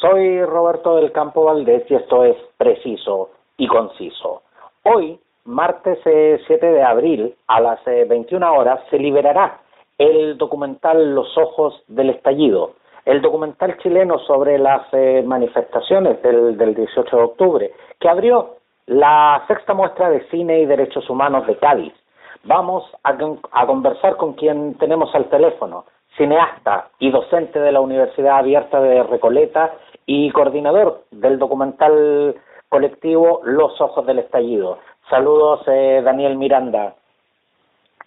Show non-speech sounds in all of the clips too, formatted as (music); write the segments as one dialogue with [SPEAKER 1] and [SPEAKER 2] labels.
[SPEAKER 1] Soy Roberto del Campo Valdés y esto es preciso y conciso. Hoy, martes 7 eh, de abril, a las 21 eh, horas, se liberará el documental Los Ojos del Estallido, el documental chileno sobre las eh, manifestaciones del, 18 de octubre, que abrió la sexta muestra de cine y derechos humanos de Cádiz. Vamos a conversar con quien tenemos al teléfono, cineasta y docente de la Universidad Abierta de Recoleta y coordinador del documental colectivo Los Ojos del Estallido. Saludos, eh, Daniel Miranda.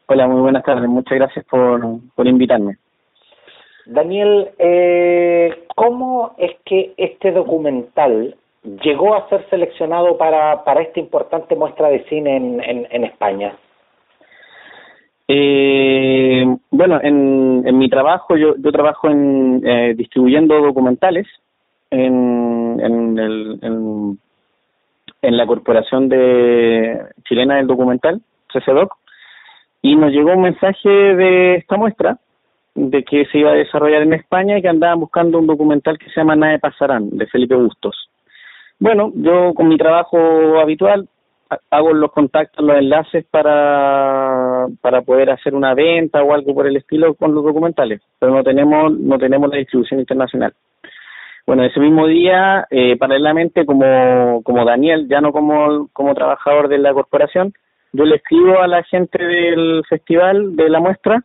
[SPEAKER 2] Hola, muy buenas tardes. Muchas gracias por, por invitarme.
[SPEAKER 1] Daniel, eh, ¿cómo es que este documental llegó a ser seleccionado para, para esta importante muestra de cine en, en, en España?
[SPEAKER 2] Eh, bueno, en, en mi trabajo, yo, yo trabajo en eh, distribuyendo documentales en, en, el, en, la Corporación de Chilena del Documental, CCDOC, y nos llegó un mensaje de esta muestra de que se iba a desarrollar en España y que andaban buscando un documental que se llama Nada Pasarán, de Felipe Bustos. Bueno, yo con mi trabajo habitual hago los contactos, los enlaces para, para poder hacer una venta o algo por el estilo con los documentales, pero no tenemos, no tenemos la distribución internacional. Bueno, ese mismo día, eh, paralelamente, como, como Daniel, ya no como, como trabajador de la corporación, yo le escribo a la gente del festival, de la muestra,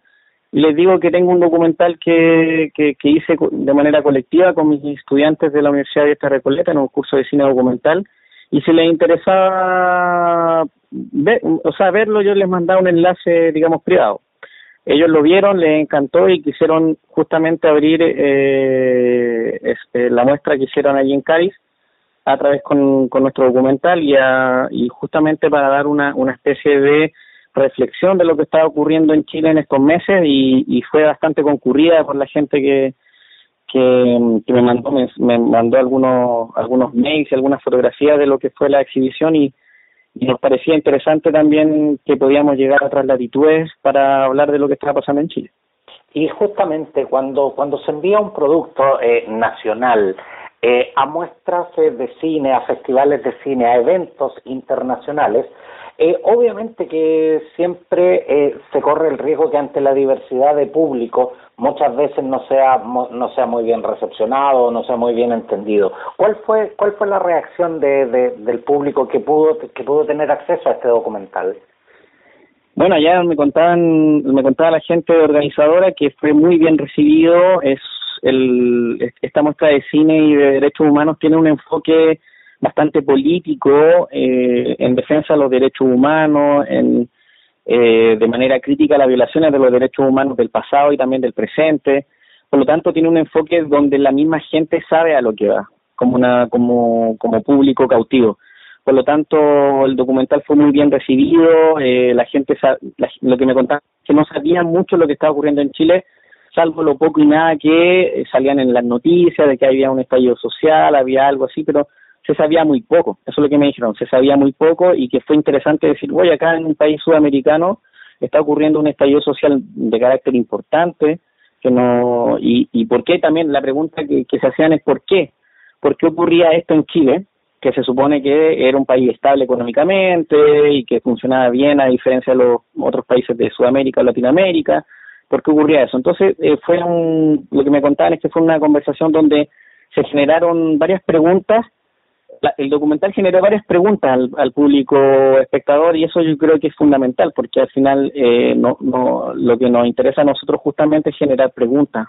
[SPEAKER 2] y les digo que tengo un documental que, que, hice de manera colectiva con mis estudiantes de la Universidad de Esta Recoleta en un curso de cine documental, y si les interesaba ver, o sea, verlo, yo les mandaba un enlace, digamos, privado. Ellos lo vieron, les encantó y quisieron justamente abrir eh, este, la muestra que hicieron allí en Cádiz a través con, nuestro documental y, y justamente para dar una, una especie de reflexión de lo que estaba ocurriendo en Chile en estos meses y, y fue bastante concurrida por la gente que, que, me mandó me, mandó algunos algunos mails y algunas fotografías de lo que fue la exhibición y, nos parecía interesante también que podíamos llegar a otras latitudes para hablar de lo que estaba pasando en Chile.
[SPEAKER 1] Y justamente cuando cuando se envía un producto eh, nacional eh, a muestras eh, de cine, a festivales de cine, a eventos internacionales, eh, obviamente que siempre eh, se corre el riesgo que ante la diversidad de público muchas veces no sea no sea muy bien recepcionado, no sea muy bien entendido. ¿Cuál fue cuál fue la reacción de, del público que pudo que pudo tener acceso a este documental?
[SPEAKER 2] Bueno, ya me contaban me contaba la gente organizadora que fue muy bien recibido. Es el esta muestra de cine y de derechos humanos tiene un enfoque bastante político eh, en defensa de los derechos humanos, en, eh, de manera crítica las violaciones de los derechos humanos del pasado y también del presente. Por lo tanto, tiene un enfoque donde la misma gente sabe a lo que va, como, una, como, como público cautivo. Por lo tanto, el documental fue muy bien recibido, eh, la gente, lo que me contaba, que no sabían mucho lo que estaba ocurriendo en Chile, salvo lo poco y nada que salían en las noticias de que había un estallido social, había algo así, pero se sabía muy poco, eso es lo que me dijeron, se sabía muy poco y que fue interesante decir, voy acá en un país sudamericano está ocurriendo un estallido social de carácter importante, que no y, y por qué también la pregunta que, que se hacían es por qué, por qué ocurría esto en Chile, que se supone que era un país estable económicamente y que funcionaba bien a diferencia de los otros países de Sudamérica o Latinoamérica, ¿por qué ocurría eso? Entonces, eh, fue un, lo que me contaban es que fue una conversación donde se generaron varias preguntas el documental generó varias preguntas al, público espectador y eso yo creo que es fundamental porque al final eh, no, no, lo que nos interesa a nosotros justamente es generar preguntas,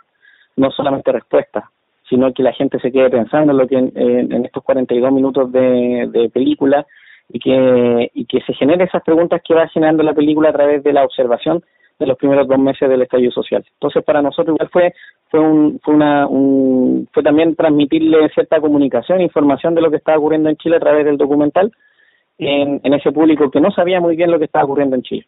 [SPEAKER 2] no solamente respuestas, sino que la gente se quede pensando en lo que en, en estos 42 minutos de, de película y que, y que se genere esas preguntas que va generando la película a través de la observación de los primeros dos meses del estallido social. Entonces, para nosotros igual fue fue un, fue una un, fue también transmitirle cierta comunicación, información de lo que estaba ocurriendo en Chile a través del documental en, en ese público que no sabía muy bien lo que estaba ocurriendo en Chile.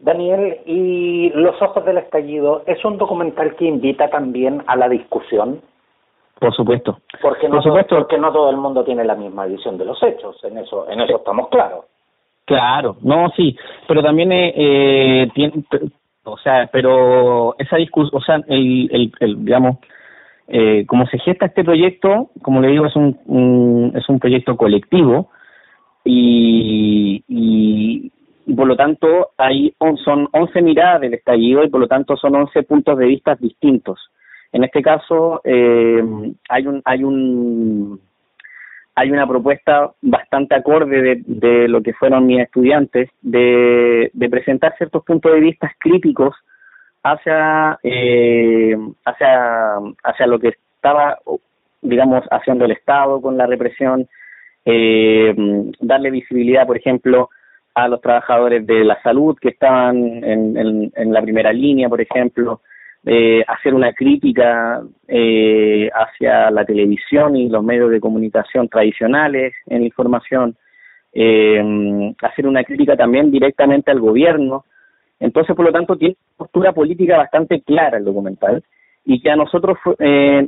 [SPEAKER 1] Daniel, y Los Ojos del Estallido es un documental que invita también a la discusión.
[SPEAKER 2] Por supuesto.
[SPEAKER 1] Porque no, Por supuesto. porque no todo el mundo tiene la misma visión de los hechos, en eso, en eso estamos claros.
[SPEAKER 2] Claro, no, sí, pero también eh, eh tiene, o sea, pero esa discusión, o sea, el, el, el, digamos, eh, como se gesta este proyecto, como le digo, es un, es un proyecto colectivo y, y, por lo tanto hay son 11 miradas del estallido y por lo tanto son 11 puntos de vista distintos. En este caso eh, hay un hay un hay una propuesta bastante acorde de, de lo que fueron mis estudiantes de, de presentar ciertos puntos de vista críticos hacia, eh, hacia, hacia lo que estaba, digamos, haciendo el Estado con la represión, eh, darle visibilidad, por ejemplo, a los trabajadores de la salud que estaban en, en, la primera línea, por ejemplo, eh, hacer una crítica eh, hacia la televisión y los medios de comunicación tradicionales en información, eh, hacer una crítica también directamente al gobierno, entonces, por lo tanto, tiene una postura política bastante clara el documental y que a nosotros eh,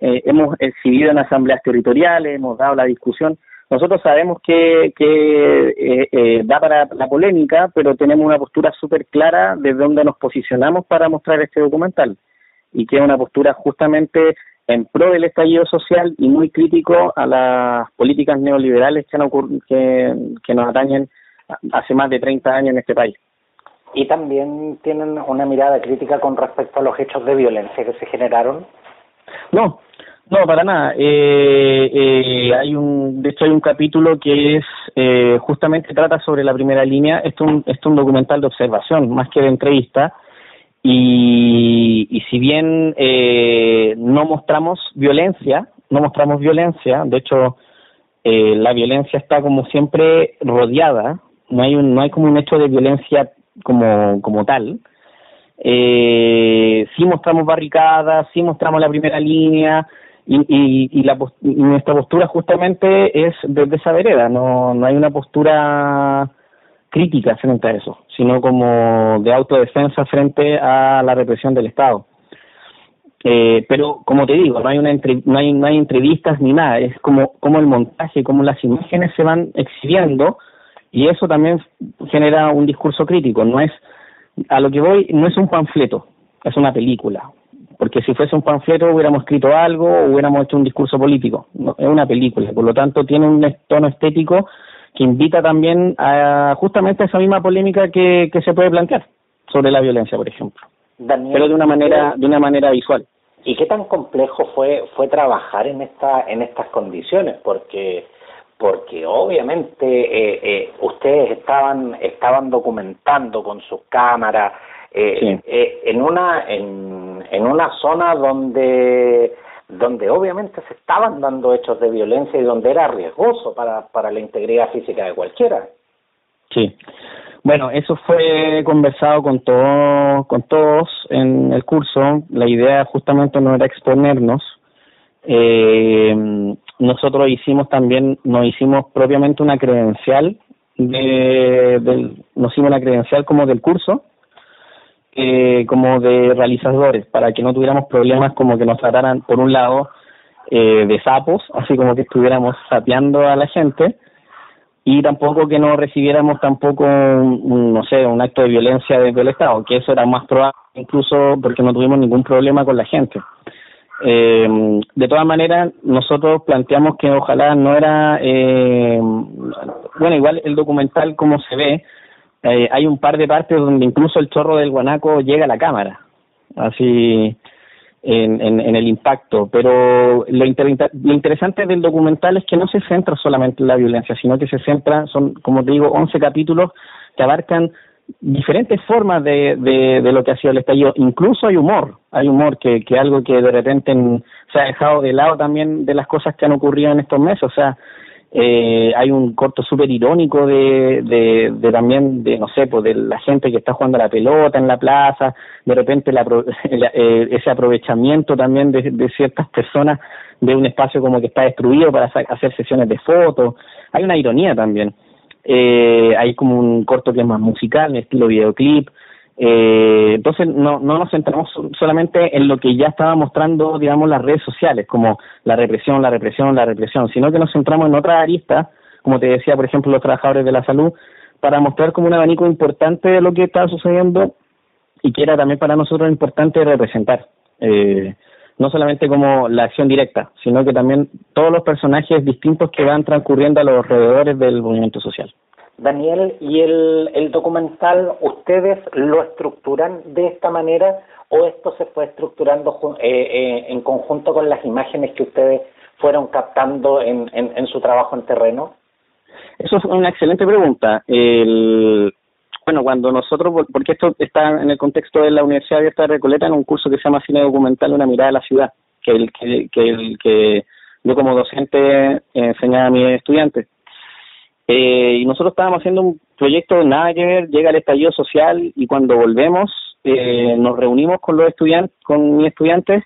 [SPEAKER 2] eh, hemos exhibido en asambleas territoriales, hemos dado la discusión. Nosotros sabemos que, que eh, da para la polémica, pero tenemos una postura súper clara de dónde nos posicionamos para mostrar este documental y que es una postura justamente en pro del estallido social y muy crítico a las políticas neoliberales que, que, que nos atañen hace más de 30 años en este país
[SPEAKER 1] y también tienen una mirada crítica con respecto a los hechos de violencia que se generaron.
[SPEAKER 2] No, no, para nada. Eh, eh, hay un, de hecho, hay un capítulo que es eh, justamente trata sobre la primera línea. Esto es un, es un documental de observación más que de entrevista. Y, y si bien eh, no mostramos violencia, no mostramos violencia. De hecho, la violencia está como siempre rodeada. No hay un, no hay como un hecho de violencia como, como tal. Eh, sí mostramos barricadas, sí mostramos la primera línea y, y, y, la, nuestra postura justamente es desde esa vereda, no, no hay una postura crítica frente a eso, sino como de autodefensa frente a la represión del Estado. Eh, pero como te digo, no hay una no hay no hay entrevistas ni nada, es como como el montaje, como las imágenes se van exhibiendo y eso también genera un discurso crítico, no es, a lo que voy, no es un panfleto, es una película. Porque si fuese un panfleto hubiéramos escrito algo o hubiéramos hecho un discurso político. es una película, por lo tanto tiene un tono estético que invita también a justamente a esa misma polémica que, que se puede plantear sobre la violencia, por ejemplo. pero de una manera, de una manera visual.
[SPEAKER 1] ¿Y qué tan complejo fue fue trabajar en esta en estas condiciones? Porque porque obviamente eh, eh, ustedes estaban estaban documentando con sus cámaras eh, eh, en una en, en una zona donde donde obviamente se estaban dando hechos de violencia y donde era riesgoso para para la integridad física de cualquiera.
[SPEAKER 2] Sí. Bueno eso fue conversado con todos con todos en el curso. La idea justamente no era exponernos. Eh, nosotros hicimos también, nos hicimos propiamente una credencial, de, del, nos hicimos una credencial como del curso, eh, como de realizadores, para que no tuviéramos problemas como que nos trataran, por un lado, eh, de sapos, así como que estuviéramos sapeando a la gente, y tampoco que no recibiéramos tampoco, un, no sé, un acto de violencia desde el Estado, que eso era más probable, incluso porque no tuvimos ningún problema con la gente. Eh, de todas maneras, nosotros planteamos que ojalá no era, eh, bueno, igual el documental como se ve, eh, hay un par de partes donde incluso el chorro del guanaco llega a la cámara, así en, en, en el impacto, pero lo, lo interesante del documental es que no se centra solamente en la violencia, sino que se centra, son como te digo, 11 capítulos que abarcan diferentes formas de, de, de, lo que ha sido el estallido. Incluso hay humor, hay humor que, que algo que de repente se ha dejado de lado también de las cosas que han ocurrido en estos meses. O sea, eh, hay un corto súper irónico de, de, también, de no sé, pues de la gente que está jugando la pelota en la plaza, de repente (laughs) la, eh, ese aprovechamiento también de, de ciertas personas de un espacio como que está destruido para hacer sesiones de fotos. Hay una ironía también eh, hay como un corto que es más musical, en estilo videoclip, eh, entonces no, no nos centramos solamente en lo que ya estaba mostrando, digamos, las redes sociales, como la represión, la represión, la represión, sino que nos centramos en otra arista, como te decía, por ejemplo, los trabajadores de la salud, para mostrar como un abanico importante de lo que estaba sucediendo y que era también para nosotros importante representar. Eh, no solamente como la acción directa, sino que también todos los personajes distintos que van transcurriendo a los alrededores del movimiento social.
[SPEAKER 1] Daniel, ¿y el, documental ustedes lo estructuran de esta manera o esto se fue estructurando eh, eh, en conjunto con las imágenes que ustedes fueron captando en, en, su trabajo en terreno?
[SPEAKER 2] Eso es una excelente pregunta. El, bueno, cuando nosotros, porque esto está en el contexto de la Universidad Abierta de Recoleta, en un curso que se llama Cine Documental, una mirada a la ciudad, que el que, el, que yo como docente enseñaba a mis estudiantes. Eh, y nosotros estábamos haciendo un proyecto nada que ver, llega el estallido social y cuando volvemos eh, nos reunimos con los estudiantes, con mis estudiantes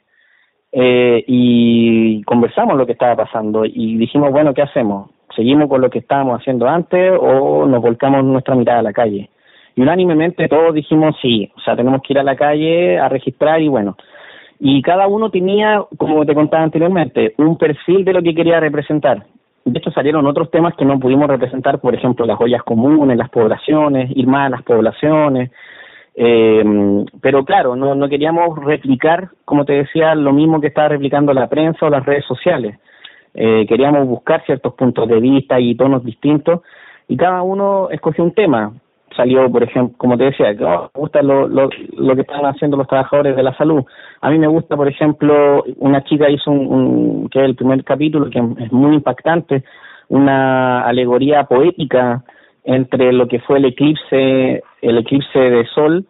[SPEAKER 2] eh, y conversamos lo que estaba pasando y dijimos, bueno, ¿qué hacemos? ¿Seguimos con lo que estábamos haciendo antes o nos volcamos nuestra mirada a la calle? Y unánimemente todos dijimos sí, o sea, tenemos que ir a la calle a registrar y bueno. Y cada uno tenía, como te contaba anteriormente, un perfil de lo que quería representar. De hecho, salieron otros temas que no pudimos representar, por ejemplo, las joyas comunes, las poblaciones, ir más a las poblaciones. Eh, pero claro, no, no queríamos replicar, como te decía, lo mismo que estaba replicando la prensa o las redes sociales. Eh, queríamos buscar ciertos puntos de vista y tonos distintos y cada uno escogió un tema salió, por ejemplo, como te decía, que oh, me gusta lo, lo, lo que están haciendo los trabajadores de la salud. A mí me gusta, por ejemplo, una chica hizo un, un que es el primer capítulo, que es muy impactante, una alegoría poética entre lo que fue el eclipse, el eclipse de sol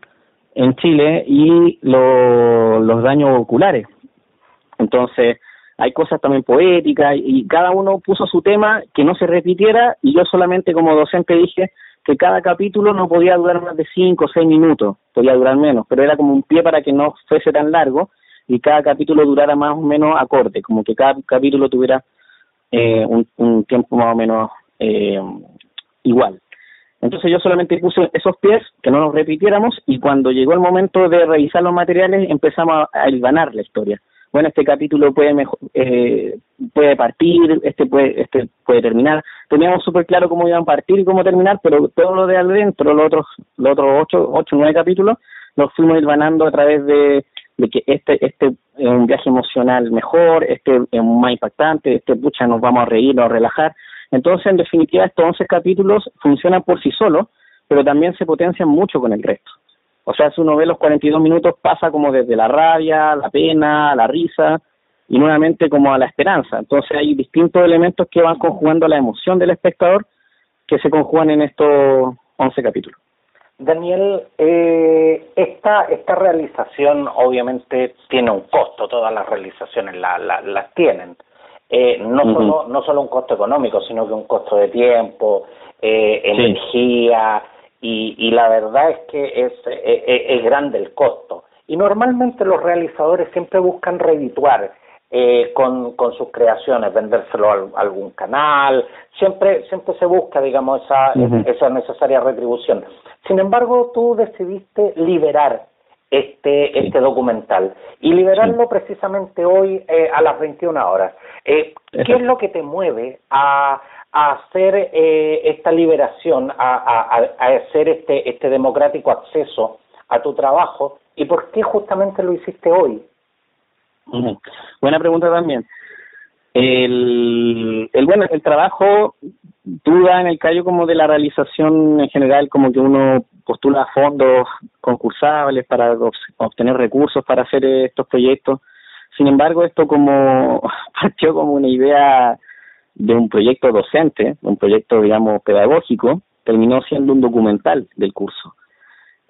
[SPEAKER 2] en Chile y lo, los daños oculares. Entonces, hay cosas también poéticas y cada uno puso su tema que no se repitiera y yo solamente como docente dije, que cada capítulo no podía durar más de cinco o seis minutos, podía durar menos, pero era como un pie para que no fuese tan largo y cada capítulo durara más o menos acorde, como que cada capítulo tuviera eh, un, un tiempo más o menos eh, igual. Entonces yo solamente puse esos pies, que no nos repitiéramos, y cuando llegó el momento de revisar los materiales empezamos a, a hilvanar la historia bueno, este capítulo puede mejor, eh, puede partir, este puede, este puede terminar. Teníamos súper claro cómo iban a partir y cómo terminar, pero todo lo de adentro, los otros, los otros ocho, ocho, nueve capítulos, los fuimos ganando a través de, de que este, este es un viaje emocional mejor, este es más impactante, este pucha nos vamos a reír, nos a relajar. Entonces, en definitiva, estos once capítulos funcionan por sí solos, pero también se potencian mucho con el resto. O sea, si uno ve los 42 minutos pasa como desde la rabia, la pena, la risa y nuevamente como a la esperanza. Entonces hay distintos elementos que van conjugando la emoción del espectador que se conjugan en estos 11 capítulos.
[SPEAKER 1] Daniel, eh, esta, esta realización obviamente tiene un costo, todas las realizaciones la, la, las tienen. Eh, no, solo, no solo un costo económico, sino que un costo de tiempo, eh, energía, y, y la verdad es que es, es, es, grande el costo. Y normalmente los realizadores siempre buscan redituar eh, con, con sus creaciones, vendérselo a, algún canal, siempre siempre se busca, digamos, esa, esa necesaria retribución. Sin embargo, tú decidiste liberar este este documental y liberarlo precisamente hoy eh, a las 21 horas. Eh, ¿Qué es lo que te mueve a, a hacer eh, esta liberación, a, a, a, hacer este, este democrático acceso a tu trabajo y por qué justamente lo hiciste hoy?
[SPEAKER 2] Buena pregunta también. El, el bueno, el trabajo duda en el callo como de la realización en general, como que uno postula fondos concursables para obtener recursos para hacer estos proyectos. Sin embargo, esto como (laughs) partió como una idea de un proyecto docente, un proyecto, digamos, pedagógico, terminó siendo un documental del curso.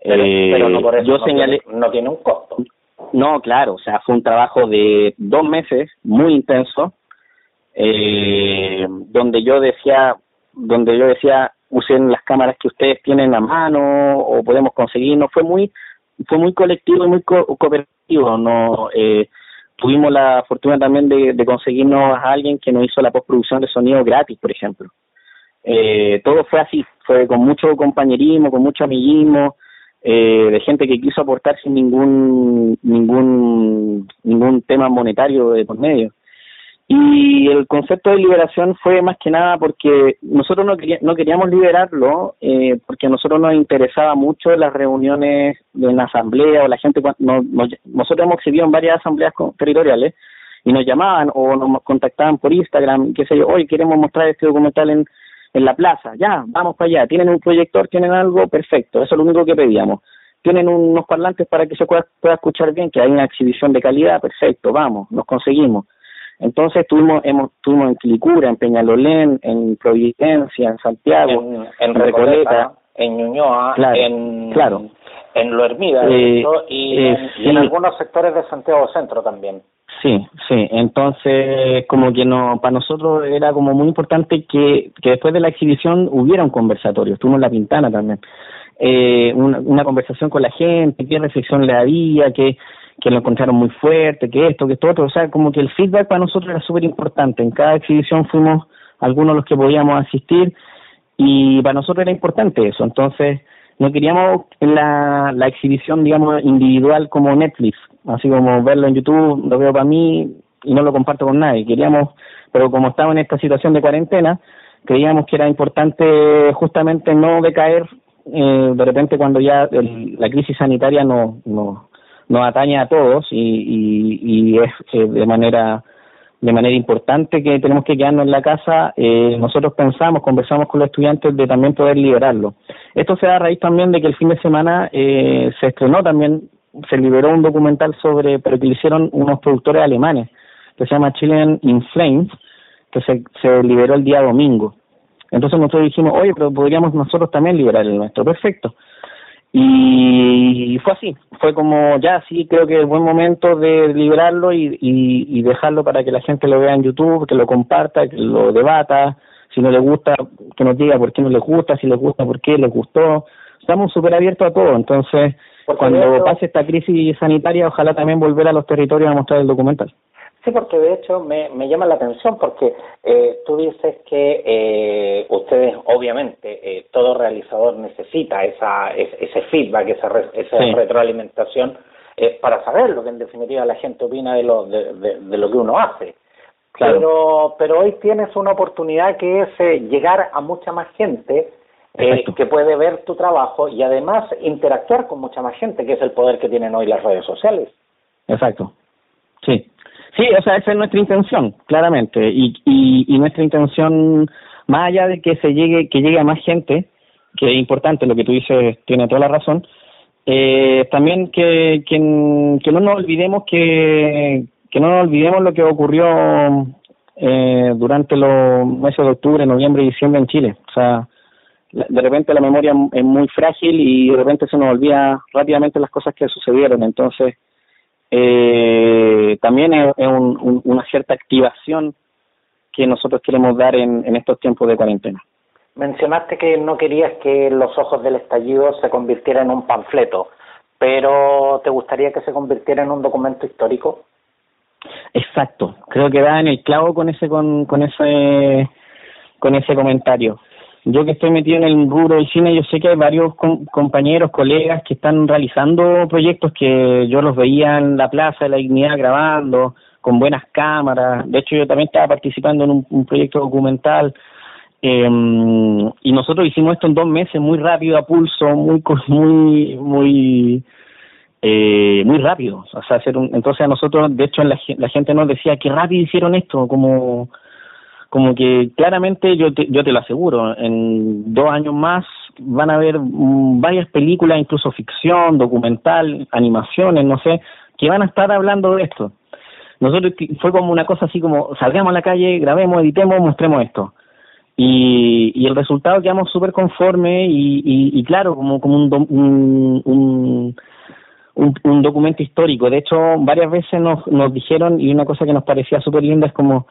[SPEAKER 1] Pero, eh, no por eso yo no, señalé, tiene, no tiene un costo.
[SPEAKER 2] No, claro, o sea, fue un trabajo de dos meses, muy intenso, eh, donde yo decía, donde yo decía, usen las cámaras que ustedes tienen a mano o podemos conseguir, no fue muy, fue muy colectivo y muy co cooperativo, no, eh, tuvimos la fortuna también de, de, conseguirnos a alguien que nos hizo la postproducción de sonido gratis, por ejemplo. Eh, todo fue así, fue con mucho compañerismo, con mucho amiguismo, eh, de gente que quiso aportar sin ningún ningún ningún tema monetario de por medio. Y el concepto de liberación fue más que nada porque nosotros no, no queríamos liberarlo, eh, porque a nosotros nos interesaba mucho las reuniones de la asamblea o la gente, no, nosotros hemos exhibido en varias asambleas territoriales y nos llamaban o nos contactaban por Instagram, qué sé yo, hoy queremos mostrar este documental en, en la plaza, ya, vamos para allá, tienen un proyector, tienen algo, perfecto, eso es lo único que pedíamos. Tienen unos parlantes para que se pueda escuchar bien, que hay una exhibición de calidad, perfecto, vamos, nos conseguimos. Entonces tuvimos, hemos, tuvimos en Quilicura, en Peñalolén, en Providencia, en Santiago,
[SPEAKER 1] en, Recoleta, en Ñuñoa, en,
[SPEAKER 2] claro.
[SPEAKER 1] en Lo Hermida, eh, y, en, algunos sectores de Santiago Centro también.
[SPEAKER 2] Sí, sí. Entonces, como que no, para nosotros era como muy importante que, que después de la exhibición hubiera un conversatorio. Estuvimos en La Pintana también. Eh, una, una conversación con la gente, qué reflexión le había, qué, que lo encontraron muy fuerte, que esto, que esto otro, o sea, como que el feedback para nosotros era súper importante. En cada exhibición fuimos algunos los que podíamos asistir y para nosotros era importante eso. Entonces, no queríamos la, la exhibición, digamos, individual como Netflix, así como verlo en YouTube, lo veo para mí y no lo comparto con nadie. Queríamos, pero como estaba en esta situación de cuarentena, creíamos que era importante justamente no decaer eh, de repente cuando ya la crisis sanitaria no, no nos atañe a todos y, y, es de manera de manera importante que tenemos que quedarnos en la casa, eh, nosotros pensamos, conversamos con los estudiantes de también poder liberarlo. Esto se da a raíz también de que el fin de semana eh, se estrenó también, se liberó un documental sobre, pero que lo hicieron unos productores alemanes, que se llama Chilean in Flames, que se, se liberó el día domingo. Entonces nosotros dijimos, oye, pero podríamos nosotros también liberar el nuestro. Perfecto. Y fue así, fue como ya sí, creo que es buen momento de liberarlo y, y, dejarlo para que la gente lo vea en YouTube, que lo comparta, que lo debata, si no le gusta, que nos diga por qué no le gusta, si le gusta, por qué le gustó. Estamos súper abiertos a todo, entonces cuando pase esta crisis sanitaria, ojalá también volver a los territorios a mostrar el documental.
[SPEAKER 1] Sí, porque de hecho me, me llama la atención porque eh, tú dices que eh, ustedes, obviamente, eh, todo realizador necesita esa, ese feedback, esa, esa retroalimentación eh, para saber lo que en definitiva la gente opina de lo, de, de, lo que uno hace. Claro. Pero, pero hoy tienes una oportunidad que es eh, llegar a mucha más gente eh, que puede ver tu trabajo y además interactuar con mucha más gente, que es el poder que tienen hoy las redes sociales.
[SPEAKER 2] Exacto. Sí, Sí, o sea, esa es nuestra intención, claramente, y, y, nuestra intención, más allá de que se llegue, que llegue a más gente, que es importante, lo que tú dices tiene toda la razón, eh, también que, que, que no nos olvidemos que, que no nos olvidemos lo que ocurrió eh, durante los meses de octubre, noviembre y diciembre en Chile. O sea, de repente la memoria es muy frágil y de repente se nos olvida rápidamente las cosas que sucedieron. Entonces, eh, también es, una cierta activación que nosotros queremos dar en, en estos tiempos de cuarentena.
[SPEAKER 1] Mencionaste que no querías que Los Ojos del Estallido se convirtiera en un panfleto, pero ¿te gustaría que se convirtiera en un documento histórico?
[SPEAKER 2] Exacto, creo que da en el clavo con ese con, con ese con ese comentario yo que estoy metido en el rubro del cine, yo sé que hay varios compañeros, colegas que están realizando proyectos que yo los veía en la Plaza de la Dignidad grabando, con buenas cámaras. De hecho, yo también estaba participando en un, proyecto documental. Eh, y nosotros hicimos esto en dos meses, muy rápido, a pulso, muy, (laughs) muy, muy, eh, muy rápido. O sea, hacer un, entonces a nosotros, de hecho, la, la gente nos decía, qué rápido hicieron esto, como como que claramente yo te, yo te lo aseguro, en dos años más van a haber mm, varias películas, incluso ficción, documental, animaciones, no sé, que van a estar hablando de esto. Nosotros fue como una cosa así como salgamos a la calle, grabemos, editemos, mostremos esto. Y, y el resultado quedamos súper conforme y, y, y, claro, como, como un, un, un un, un, documento histórico. De hecho, varias veces nos, nos dijeron, y una cosa que nos parecía súper linda es como,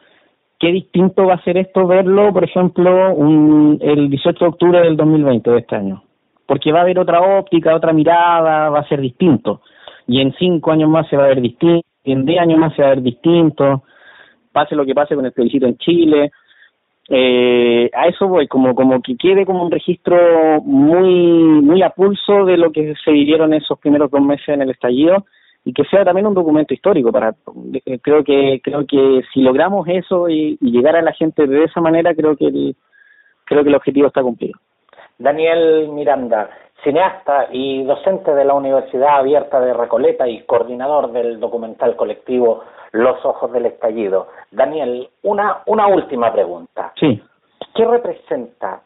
[SPEAKER 2] qué distinto va a ser esto verlo, por ejemplo, un, el 18 de octubre del 2020 de este año. Porque va a haber otra óptica, otra mirada, va a ser distinto. Y en cinco años más se va a ver distinto, en diez años más se va a ver distinto. Pase lo que pase con el plebiscito en Chile. Eh, a eso voy, como, como que quede como un registro muy, muy a pulso de lo que se vivieron esos primeros dos meses en el estallido y que sea también un documento histórico para eh, creo que creo que si logramos eso y, llegar a la gente de esa manera creo que el, creo que el objetivo está cumplido
[SPEAKER 1] Daniel Miranda cineasta y docente de la Universidad Abierta de Recoleta y coordinador del documental colectivo Los Ojos del Estallido. Daniel, una, una última pregunta.
[SPEAKER 2] Sí.
[SPEAKER 1] ¿Qué representa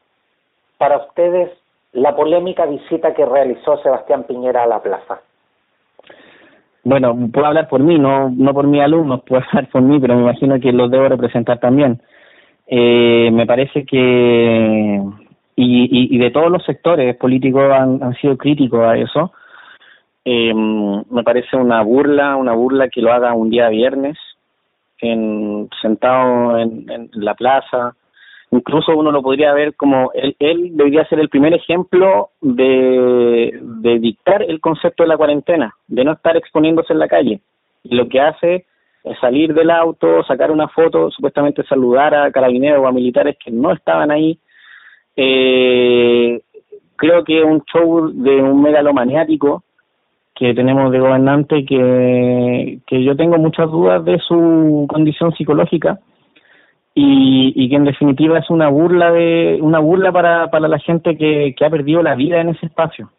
[SPEAKER 1] para ustedes la polémica visita que realizó Sebastián Piñera a la plaza?
[SPEAKER 2] Bueno, puedo hablar por mí, no, no por mis alumnos, (laughs) puedo hablar por mí, pero me imagino que los debo representar también. Eh, me parece que, y, y, de todos los sectores políticos han, han sido críticos a eso, eh, me parece una burla, una burla que lo haga un día viernes, en, sentado en, en la plaza, incluso uno lo podría ver como él, debería ser el primer ejemplo de, dictar el concepto de la cuarentena, de no estar exponiéndose en la calle. Y lo que hace es salir del auto, sacar una foto, supuestamente saludar a carabineros o a militares que no estaban ahí. Eh, creo que es un show de un megalomaniático que tenemos de gobernante que yo tengo muchas dudas de su condición psicológica y, y que en definitiva es una burla de una burla para, para la gente que, que ha perdido la vida en ese espacio.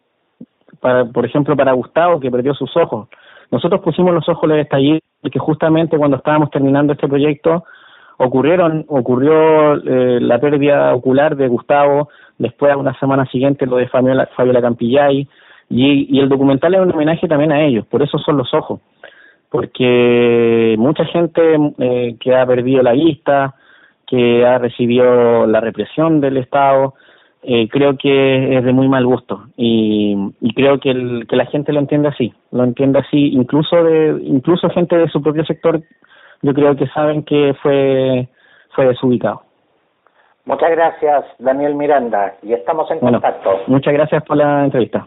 [SPEAKER 2] Para, por ejemplo, para Gustavo, que perdió sus ojos. Nosotros pusimos los ojos en el estallido porque justamente cuando estábamos terminando este proyecto ocurrieron ocurrió eh, la pérdida ocular de Gustavo, después a una semana siguiente lo de Fabiola, Fabiola Campillay, y, y el documental es un homenaje también a ellos, por eso son los ojos, porque mucha gente eh, que ha perdido la vista, que ha recibido la represión del Estado, eh, creo que es de muy mal gusto y, y creo que, el, que la gente lo entiende así, lo entiende así, incluso de incluso gente de su propio sector, yo creo que saben que fue fue desubicado.
[SPEAKER 1] Muchas gracias, Daniel Miranda, y estamos en contacto.
[SPEAKER 2] Muchas gracias por la entrevista.